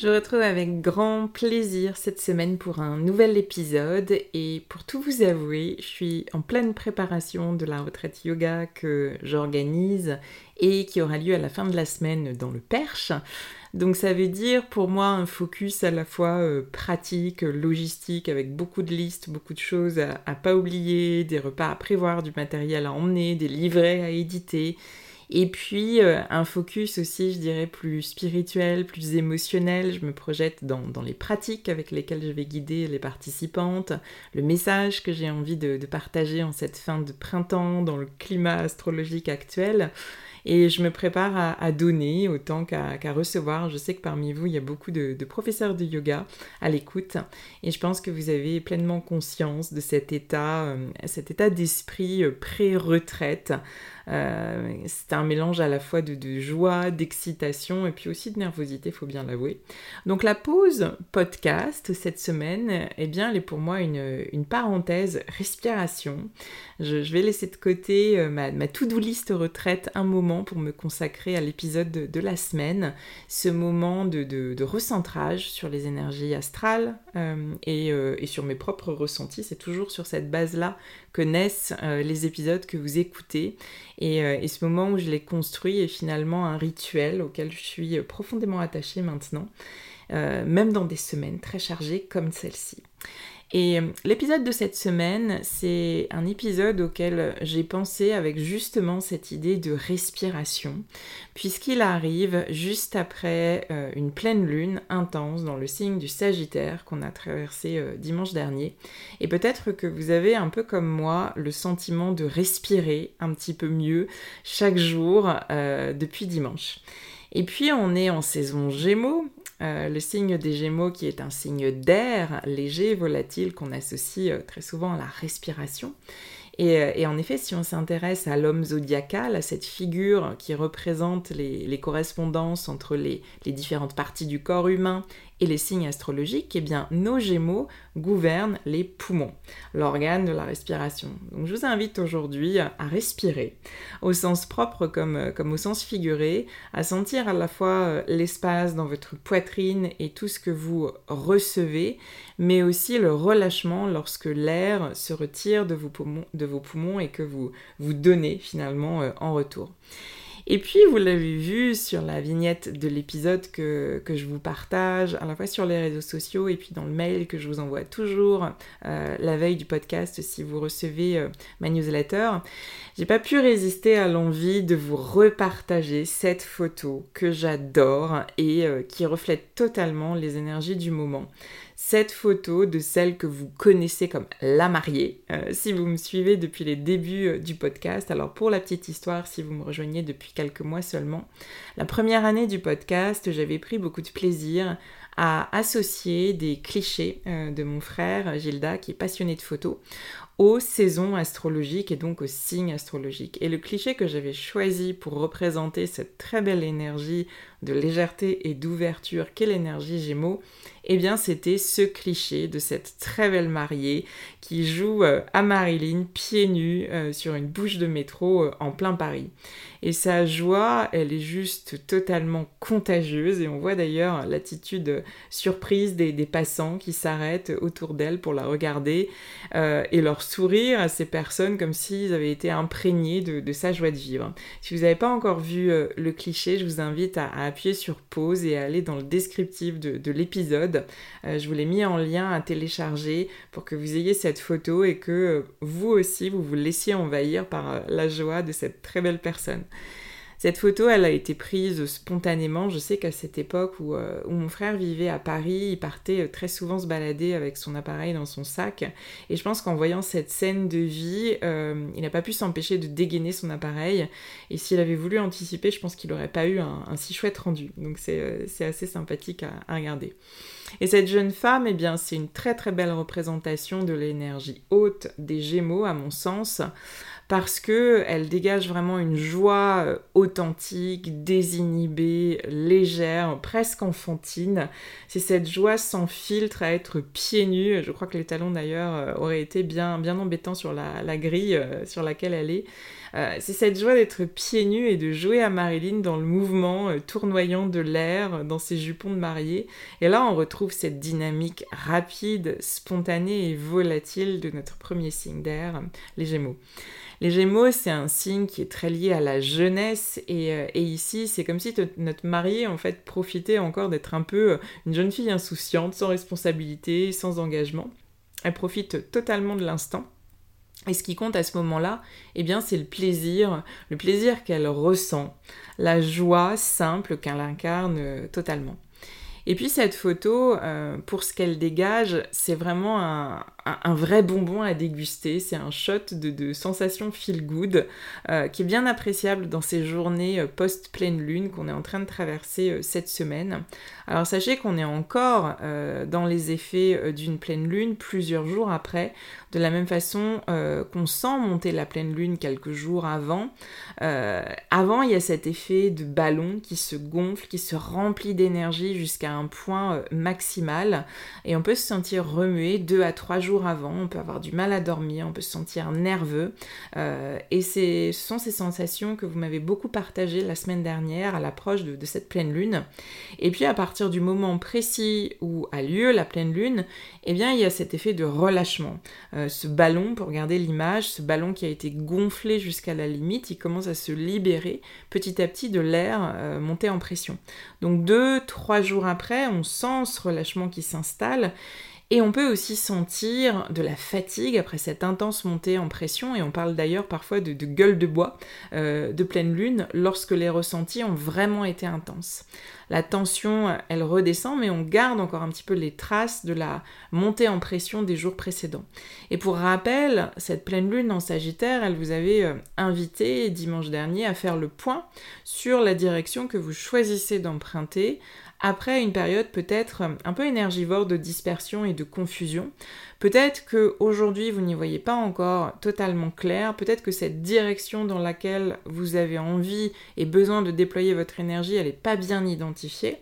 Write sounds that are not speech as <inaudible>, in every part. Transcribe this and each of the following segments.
Je retrouve avec grand plaisir cette semaine pour un nouvel épisode et pour tout vous avouer, je suis en pleine préparation de la retraite yoga que j'organise et qui aura lieu à la fin de la semaine dans le Perche. Donc ça veut dire pour moi un focus à la fois euh, pratique, logistique, avec beaucoup de listes, beaucoup de choses à, à pas oublier, des repas à prévoir, du matériel à emmener, des livrets à éditer et puis euh, un focus aussi, je dirais, plus spirituel, plus émotionnel. Je me projette dans, les pratiques avec lesquelles je vais guider les participantes, le message que j'ai envie de, partager en cette fin de printemps, dans le climat astrologique actuel. Et je me prépare à, donner autant qu'à recevoir. Je sais que parmi vous, il y a beaucoup de, professeurs de yoga à l'écoute. Et je pense que vous avez pleinement conscience de cet état, euh, cet état d'esprit euh, pré-retraite euh, c'est un mélange à la fois de, joie, d'excitation et puis aussi de nervosité, faut bien l'avouer. Donc la pause podcast cette semaine, eh bien, elle est pour moi une, parenthèse respiration. Je, vais laisser de côté euh, ma, to-do list retraite un moment pour me consacrer à l'épisode de, la semaine, ce moment de, recentrage sur les énergies astrales euh, et, et sur mes propres ressentis. C'est toujours sur cette base-là que naissent euh, les épisodes que vous écoutez. Euh, et, ce moment où je les construis est finalement un rituel auquel je suis profondément attachée maintenant, euh, même dans des semaines très chargées comme celle-ci. Et euh, l'épisode de cette semaine, c'est un épisode auquel j'ai pensé avec justement cette idée de respiration, puisqu'il arrive juste après euh, une pleine lune intense dans le signe du Sagittaire qu'on a traversé dimanche dernier. Et peut-être que vous avez un peu comme moi le sentiment de respirer un petit peu mieux chaque jour depuis dimanche. Et puis on est en saison Gémeaux, euh, le signe des Gémeaux qui est un signe d'air léger, volatile, qu'on associe euh, très souvent à la respiration. Euh, et, en effet, si on s'intéresse à l'homme zodiacal, à cette figure qui représente les, correspondances entre les, différentes parties du corps humain et les signes astrologiques, eh nos Gémeaux gouvernent les poumons, l'organe de la respiration. Donc, je vous invite aujourd'hui à respirer, au sens propre comme, comme au sens figuré, à sentir à la fois euh, l'espace dans votre poitrine et tout ce que vous recevez, mais aussi le relâchement lorsque l'air se retire de vos poumons, de vos poumons et que vous vous donnez finalement euh, en retour. Et puis, vous l'avez vu sur la vignette de l'épisode que, je vous partage, à la fois sur les réseaux sociaux et puis dans le mail que je vous envoie toujours euh, la veille du podcast si vous recevez euh, ma newsletter. J'ai pas pu résister à l'envie de vous repartager cette photo que j'adore et euh, qui reflète totalement les énergies du moment cette photo de celle que vous connaissez comme la mariée, euh, si vous me suivez depuis les débuts euh, du podcast. Alors pour la petite histoire, si vous me rejoignez depuis quelques mois seulement, la première année du podcast, j'avais pris beaucoup de plaisir à associer des clichés euh, de mon frère Gilda, qui est passionné de photos, aux saisons astrologiques et donc aux signes astrologiques. Et le cliché que j'avais choisi pour représenter cette très belle énergie de légèreté et d'ouverture qu'est l'énergie Gémeaux, eh bien c'était ce cliché de cette très belle mariée qui joue euh, à Marilyn pieds nus euh, sur une bouche de métro euh, en plein Paris. Et sa joie, elle est juste totalement contagieuse et on voit d'ailleurs l'attitude surprise des, passants qui s'arrêtent autour d'elle pour la regarder et leur sourire à ces personnes comme s'ils avaient été imprégnés de, sa joie de vivre. Si vous n'avez pas encore vu le cliché, je vous invite à, appuyer sur pause et aller dans le descriptif de l'épisode euh, je vous l'ai mis en lien à télécharger pour que vous ayez cette photo et que euh, vous aussi, vous vous laissiez envahir par euh, la joie de cette très belle personne. Cette photo, elle a été prise spontanément. Je sais qu'à cette époque où, mon frère vivait à Paris, il partait très souvent se balader avec son appareil dans son sac. Et je pense qu'en voyant cette scène de vie, il n'a pas pu s'empêcher de dégainer son appareil. Et s'il avait voulu anticiper, je pense qu'il n'aurait pas eu un, si chouette rendu. Donc c'est assez sympathique à regarder. Et cette jeune femme, eh bien, c'est une très très belle représentation de l'énergie haute des Gémeaux, à mon sens, parce que elle dégage vraiment une joie euh, authentique, désinhibée, légère, presque enfantine. C'est cette joie sans filtre à être pieds nus. Je crois que les talons d'ailleurs euh, auraient été bien bien embêtants sur la, grille euh, sur laquelle elle est. C'est cette joie d'être pieds nus et de jouer à Marilyn dans le mouvement tournoyant de l'air, dans ses jupons de mariée. Et là, on retrouve cette dynamique rapide, spontanée et volatile de notre premier signe d'air, les Gémeaux. Les Gémeaux, c'est un signe qui est très lié à la jeunesse et, euh, ici, c'est comme si notre mariée, en fait, profitait encore d'être un peu une jeune fille insouciante, sans responsabilité, sans engagement. Elle profite totalement de l'instant. Et ce qui compte à ce moment-là, eh bien, c'est le plaisir, le plaisir qu'elle ressent, la joie simple qu'elle incarne euh, totalement. Et puis cette photo, euh, pour ce qu'elle dégage, c'est vraiment un, un, vrai bonbon à déguster. C'est un shot de, de sensation feel good euh, qui est bien appréciable dans ces journées euh, post-pleine lune qu'on est en train de traverser euh, cette semaine. Alors sachez qu'on est encore dans les effets d'une pleine lune plusieurs jours après, de la même façon qu'on sent monter la pleine lune quelques jours avant. avant, il y a cet effet de ballon qui se gonfle, qui se remplit d'énergie jusqu'à un point maximal et on peut se sentir remué deux à trois jours avant, on peut avoir du mal à dormir, on peut se sentir nerveux. Euh, et ce sont ces sensations que vous m'avez beaucoup partagées la semaine dernière à l'approche de, cette pleine lune. Et puis à partir du moment précis où a lieu la pleine lune, eh bien il y a cet effet de relâchement. Euh, ce ballon, pour regarder l'image, ce ballon qui a été gonflé jusqu'à la limite, il commence à se libérer petit à petit de l'air euh, monté en pression. Donc deux, trois jours après, on sent ce relâchement qui s'installe et on peut aussi sentir de la fatigue après cette intense montée en pression, et on parle d'ailleurs parfois de, gueule de bois euh, de pleine lune lorsque les ressentis ont vraiment été intenses. La tension, elle redescend, mais on garde encore un petit peu les traces de la montée en pression des jours précédents. Et pour rappel, cette pleine lune en Sagittaire, elle vous avait euh, invité dimanche dernier à faire le point sur la direction que vous choisissez d'emprunter après une période peut-être un peu énergivore de dispersion et de confusion. Peut-être que aujourd'hui vous n'y voyez pas encore totalement clair, peut-être que cette direction dans laquelle vous avez envie et besoin de déployer votre énergie, elle n'est pas bien identifiée.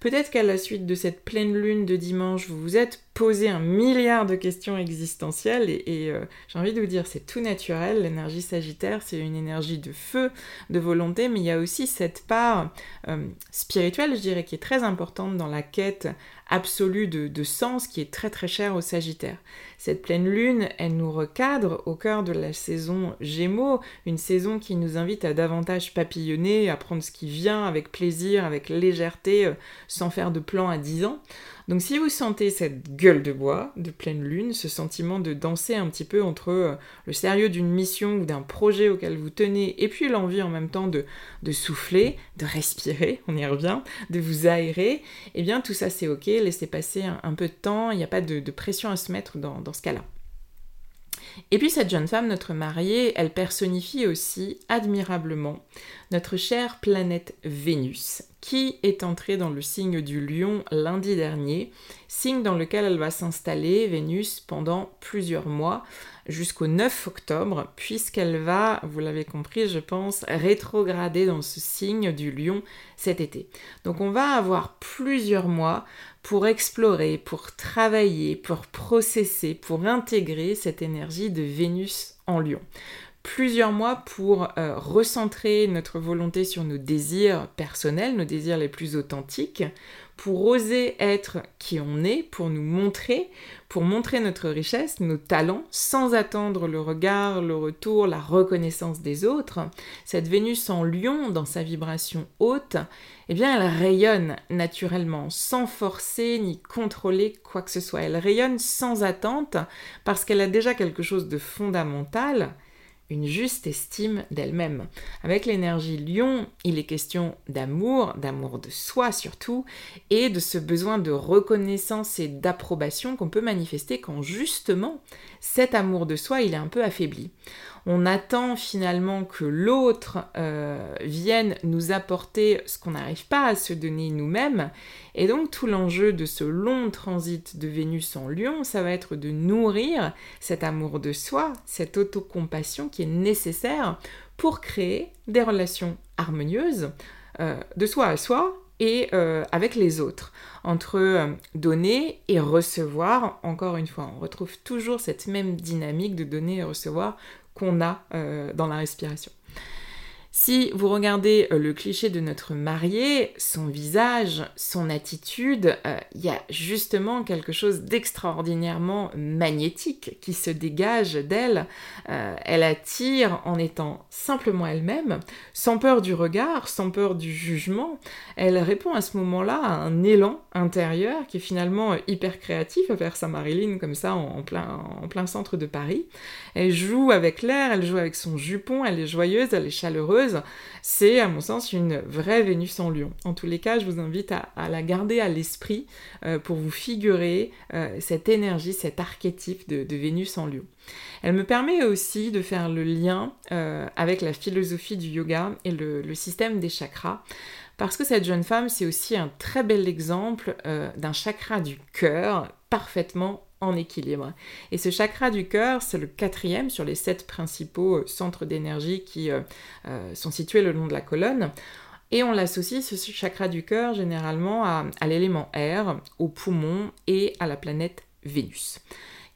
Peut-être qu'à la suite de cette pleine lune de dimanche, vous vous êtes posé un milliard de questions existentielles et, euh, j'ai envie de vous dire, c'est tout naturel. L'énergie sagittaire, c'est une énergie de feu, de volonté, mais il y a aussi cette part euh, spirituelle, je dirais, qui est très importante dans la quête absolue de, sens qui est très très chère au Sagittaire. Cette pleine lune, elle nous recadre au cœur de la saison Gémeaux, une saison qui nous invite à davantage papillonner, à prendre ce qui vient avec plaisir, avec légèreté, euh, sans faire de plan à 10 ans. Donc si vous sentez cette gueule de bois de pleine lune, ce sentiment de danser un petit peu entre euh, le sérieux d'une mission ou d'un projet auquel vous tenez et puis l'envie en même temps de, souffler, de respirer, <laughs> on y revient, de vous aérer, eh bien tout ça c'est ok, laissez passer un, peu de temps, il n'y a pas de, pression à se mettre dans, dans ce cas-là. Et puis cette jeune femme, notre mariée, elle personnifie aussi admirablement notre chère planète Vénus, qui est entrée dans le signe du lion lundi dernier, signe dans lequel elle va s'installer, Vénus, pendant plusieurs mois, jusqu'au 9 octobre, puisqu'elle va, vous l'avez compris, je pense, rétrograder dans ce signe du lion cet été. Donc on va avoir plusieurs mois pour explorer, pour travailler, pour processer, pour intégrer cette énergie de Vénus en lion plusieurs mois pour euh, recentrer notre volonté sur nos désirs personnels, nos désirs les plus authentiques, pour oser être qui on est, pour nous montrer, pour montrer notre richesse, nos talents, sans attendre le regard, le retour, la reconnaissance des autres. Cette Vénus en lion, dans sa vibration haute, eh bien elle rayonne naturellement, sans forcer ni contrôler quoi que ce soit. Elle rayonne sans attente, parce qu'elle a déjà quelque chose de fondamental, une juste estime d'elle-même. Avec l'énergie lion, il est question d'amour, d'amour de soi surtout, et de ce besoin de reconnaissance et d'approbation qu'on peut manifester quand justement cet amour de soi il est un peu affaibli on attend finalement que l'autre euh, vienne nous apporter ce qu'on n'arrive pas à se donner nous-mêmes. Et donc tout l'enjeu de ce long transit de Vénus en Lion, ça va être de nourrir cet amour de soi, cette autocompassion qui est nécessaire pour créer des relations harmonieuses euh, de soi à soi et euh, avec les autres, entre donner et recevoir. Encore une fois, on retrouve toujours cette même dynamique de donner et recevoir qu'on a euh, dans la respiration. Si vous regardez euh, le cliché de notre mariée, son visage, son attitude, euh, il y a justement quelque chose d'extraordinairement magnétique qui se dégage d'elle. Euh, elle attire en étant simplement elle-même, sans peur du regard, sans peur du jugement. Elle répond à ce moment-là à un élan intérieur qui est finalement hyper créatif à faire sa Marilyn comme ça en plein, en plein centre de Paris. Elle joue avec l'air, elle joue avec son jupon, elle est joyeuse, elle est chaleureuse c'est à mon sens une vraie Vénus en lion. En tous les cas, je vous invite à, la garder à l'esprit euh, pour vous figurer euh, cette énergie, cet archétype de, Vénus en lion. Elle me permet aussi de faire le lien euh, avec la philosophie du yoga et le, système des chakras. Parce que cette jeune femme, c'est aussi un très bel exemple d'un chakra du cœur parfaitement en équilibre. Et ce chakra du cœur, c'est le quatrième sur les sept principaux euh, centres d'énergie qui euh, euh, sont situés le long de la colonne. Et on l'associe, ce chakra du cœur, généralement à, l'élément air, au poumon et à la planète Vénus.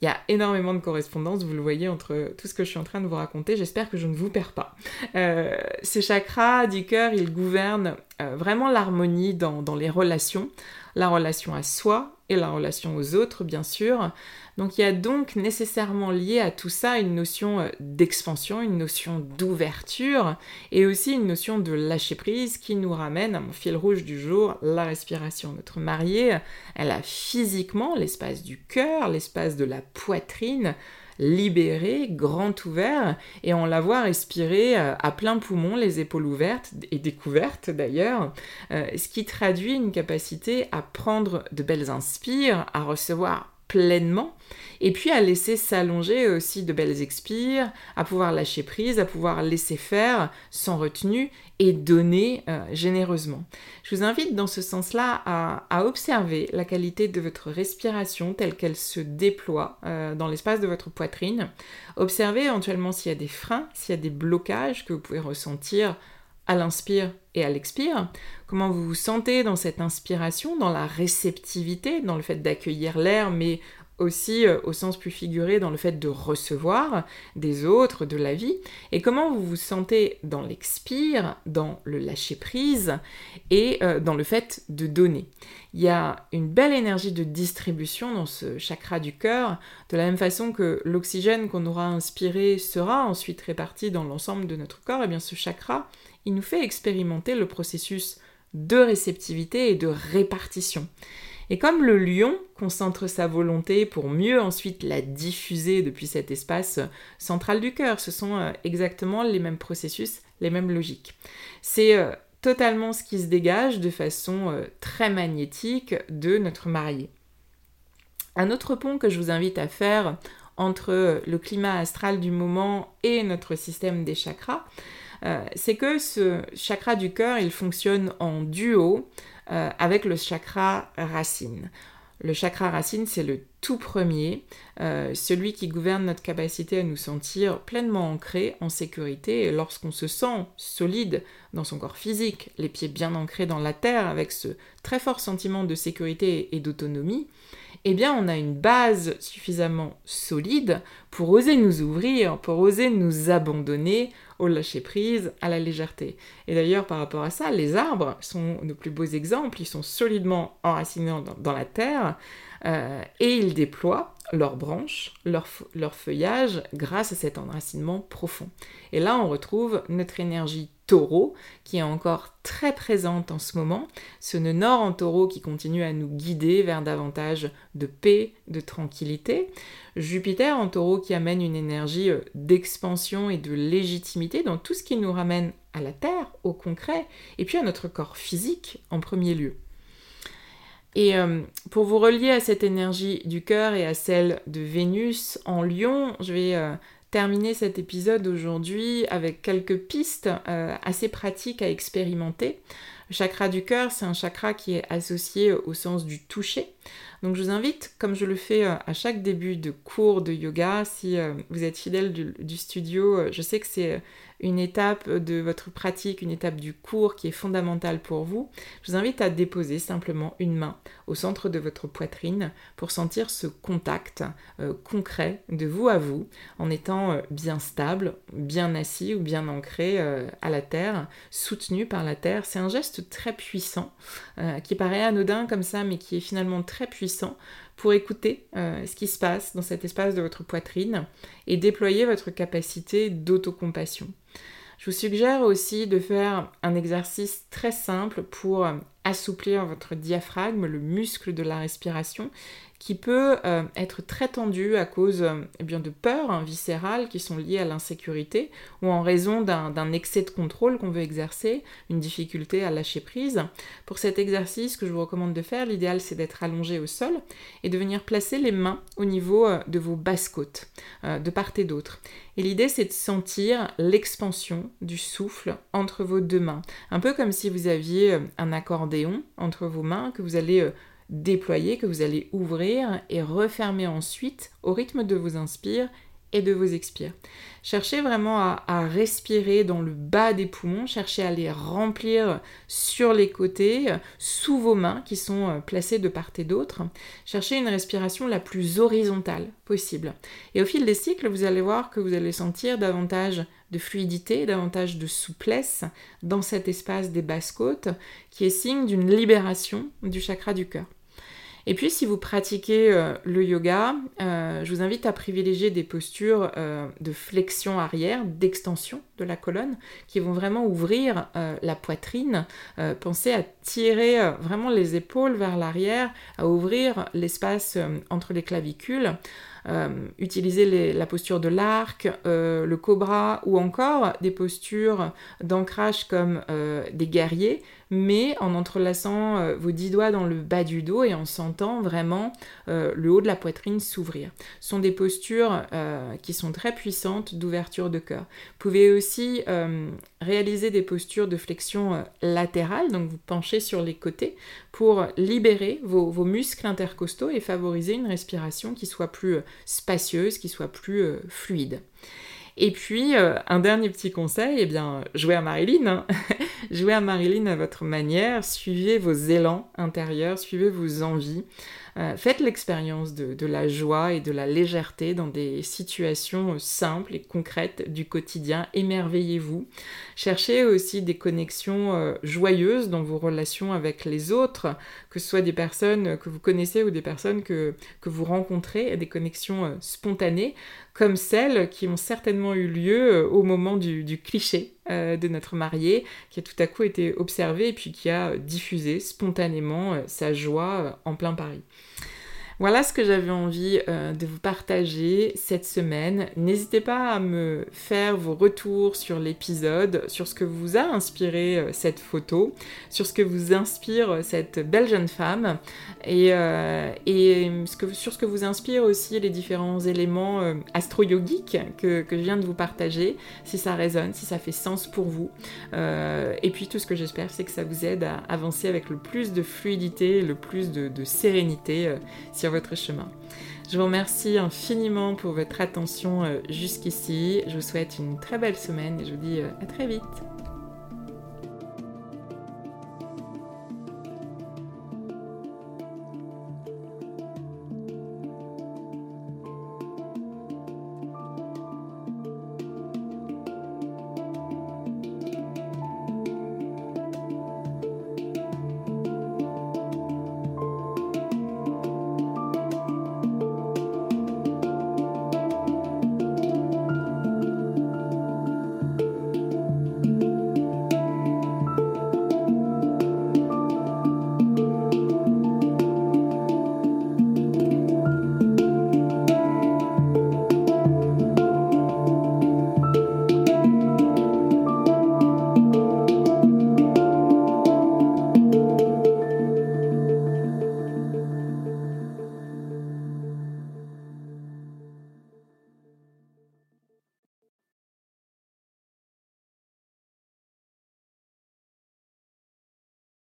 Il y a énormément de correspondances, vous le voyez, entre tout ce que je suis en train de vous raconter. J'espère que je ne vous perds pas. Ce chakra du cœur, il gouverne vraiment l'harmonie dans, les relations, la relation à soi, et la relation aux autres, bien sûr. Donc il y a donc nécessairement lié à tout ça une notion euh, d'expansion, une notion d'ouverture et aussi une notion de lâcher prise qui nous ramène à mon fil rouge du jour, la respiration. Notre mariée, elle a physiquement l'espace du cœur, l'espace de la poitrine, libéré, grand ouvert, et on la voit respirer euh, à plein poumon, les épaules ouvertes et découvertes d'ailleurs, euh, ce qui traduit une capacité à prendre de belles inspires, à recevoir pleinement, et puis à laisser s'allonger aussi de belles expires, à pouvoir lâcher prise, à pouvoir laisser faire sans retenue et donner euh, généreusement. Je vous invite dans ce sens-là à, observer la qualité de votre respiration telle qu'elle se déploie euh, dans l'espace de votre poitrine. Observez éventuellement s'il y a des freins, s'il y a des blocages que vous pouvez ressentir à l'inspire et à l'expire, comment vous vous sentez dans cette inspiration, dans la réceptivité, dans le fait d'accueillir l'air, mais aussi euh, au sens plus figuré dans le fait de recevoir des autres, de la vie, et comment vous vous sentez dans l'expire, dans le lâcher-prise et euh, dans le fait de donner? Il y a une belle énergie de distribution dans ce chakra du cœur, de la même façon que l'oxygène qu'on aura inspiré sera ensuite réparti dans l'ensemble de notre corps, et eh bien ce chakra, il nous fait expérimenter le processus de réceptivité et de répartition. Et comme le lion concentre sa volonté pour mieux ensuite la diffuser depuis cet espace central du cœur, ce sont euh, exactement les mêmes processus, les mêmes logiques. C'est euh, totalement ce qui se dégage de façon euh, très magnétique de notre marié. Un autre pont que je vous invite à faire entre le climat astral du moment et notre système des chakras, c'est que ce chakra du cœur, il fonctionne en duo avec le chakra racine. Le chakra racine, c'est le tout premier, euh, celui qui gouverne notre capacité à nous sentir pleinement ancrés, en sécurité, lorsqu'on se sent solide dans son corps physique, les pieds bien ancrés dans la terre, avec ce très fort sentiment de sécurité et d'autonomie, eh bien on a une base suffisamment solide pour oser nous ouvrir, pour oser nous abandonner au lâcher-prise, à la légèreté. Et d'ailleurs, par rapport à ça, les arbres sont nos plus beaux exemples, ils sont solidement enracinés dans, la terre, euh, et ils déploient leurs branches, leur, leur, feuillage grâce à cet enracinement profond. Et là, on retrouve notre énergie taureau qui est encore très présente en ce moment, ce nœud nord en taureau qui continue à nous guider vers davantage de paix, de tranquillité. Jupiter en taureau qui amène une énergie euh, d'expansion et de légitimité dans tout ce qui nous ramène à la Terre, au concret, et puis à notre corps physique en premier lieu. Et euh, pour vous relier à cette énergie du cœur et à celle de Vénus en lion, je vais euh, terminer cet épisode aujourd'hui avec quelques pistes euh, assez pratiques à expérimenter. Le chakra du cœur, c'est un chakra qui est associé au sens du toucher. Donc je vous invite, comme je le fais à chaque début de cours de yoga, si vous êtes fidèle du studio, je sais que c'est une étape de votre pratique, une étape du cours qui est fondamentale pour vous, je vous invite à déposer simplement une main au centre de votre poitrine pour sentir ce contact euh, concret de vous à vous en étant euh, bien stable, bien assis ou bien ancré euh, à la terre, soutenu par la terre. C'est un geste très puissant qui paraît anodin comme ça mais qui est finalement très puissant pour écouter ce qui se passe dans cet espace de votre poitrine et déployer votre capacité d'autocompassion. Je vous suggère aussi de faire un exercice très simple pour assouplir votre diaphragme, le muscle de la respiration, qui peut euh, être très tendu à cause euh, eh bien, de peurs hein, viscérales qui sont liées à l'insécurité ou en raison d'un excès de contrôle qu'on veut exercer, une difficulté à lâcher prise. Pour cet exercice que je vous recommande de faire, l'idéal c'est d'être allongé au sol et de venir placer les mains au niveau euh, de vos basses côtes, de part et d'autre. Et l'idée c'est de sentir l'expansion du souffle entre vos deux mains, un peu comme si vous aviez un accordéon entre vos mains que vous allez déployer, que vous allez ouvrir et refermer ensuite au rythme de vos inspires et de vos expires. Cherchez vraiment à, respirer dans le bas des poumons, cherchez à les remplir sur les côtés, sous vos mains qui sont euh, placées de part et d'autre. Cherchez une respiration la plus horizontale possible. Et au fil des cycles, vous allez voir que vous allez sentir davantage de fluidité, davantage de souplesse dans cet espace des basses côtes qui est signe d'une libération du chakra du cœur. Et puis si vous pratiquez euh, le yoga, euh, je vous invite à privilégier des postures euh, de flexion arrière, d'extension de la colonne, qui vont vraiment ouvrir la poitrine. pensez à tirer vraiment les épaules vers l'arrière, à ouvrir l'espace entre les clavicules. utiliser la posture de l'arc, le cobra ou encore des postures d'ancrage comme des guerriers mais en entrelaçant euh, vos dix doigts dans le bas du dos et en sentant vraiment euh, le haut de la poitrine s'ouvrir. Ce sont des postures euh, qui sont très puissantes d'ouverture de cœur. Vous pouvez aussi réaliser des postures de flexion latérale, donc vous penchez sur les côtés pour libérer vos, vos muscles intercostaux et favoriser une respiration qui soit plus spacieuse, qui soit plus fluide. Et puis, euh, un dernier petit conseil, eh bien, jouez à Marilyn. Hein. <laughs> jouez à Marilyn à votre manière, suivez vos élans intérieurs, suivez vos envies. Euh, faites l'expérience de, la joie et de la légèreté dans des situations simples et concrètes du quotidien. Émerveillez-vous. Cherchez aussi des connexions euh, joyeuses dans vos relations avec les autres, que ce soit des personnes que vous connaissez ou des personnes que, que vous rencontrez, des connexions spontanées comme celles qui ont certainement eu lieu euh, au moment du, cliché euh, de notre marié, qui a tout à coup été observé et puis qui a diffusé spontanément euh, sa joie en plein Paris. Voilà ce que j'avais envie euh, de vous partager cette semaine. N'hésitez pas à me faire vos retours sur l'épisode, sur ce que vous a inspiré euh, cette photo, sur ce que vous inspire euh, cette belle jeune femme et, sur ce que vous inspire aussi les différents éléments astro-yogiques que, je viens de vous partager, si ça résonne, si ça fait sens pour vous. et puis tout ce que j'espère, c'est que ça vous aide à avancer avec le plus de fluidité, le plus de sérénité votre chemin. Je vous remercie infiniment pour votre attention euh, jusqu'ici. Je vous souhaite une très belle semaine et je vous dis euh, à très vite.